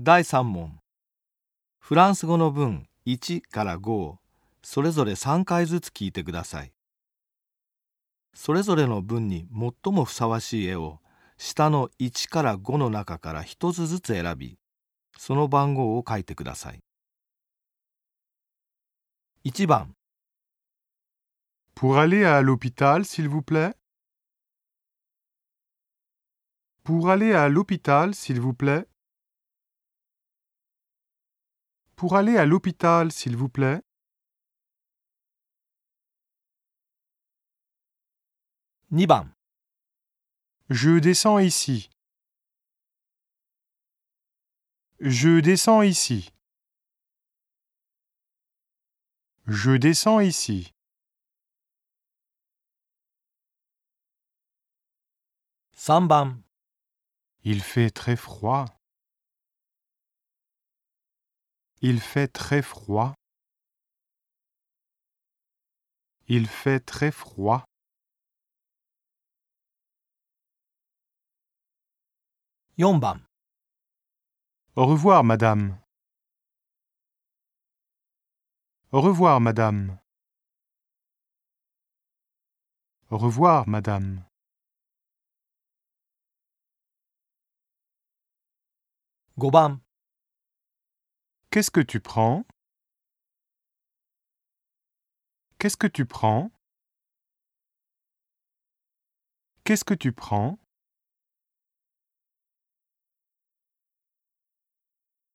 第3問。フランス語の文1から5をそれぞれ3回ずつ聞いてください。それぞれの文に最もふさわしい絵を下の1から5の中から1つずつ選びその番号を書いてください。1番。Pour aller à l'hôpital, s'il vous plaît? Pour aller à l'hôpital, s'il vous plaît? Pour aller à l'hôpital, s'il vous plaît 2番 Je descends ici. Je descends ici. Je descends ici. 3番 Il fait très froid. Il fait très froid. Il fait très froid. 4番 Au revoir, madame. Au revoir, madame. Au revoir, madame. 5番 Qu'est-ce que tu prends? Qu'est-ce que tu prends? Qu'est-ce que tu prends?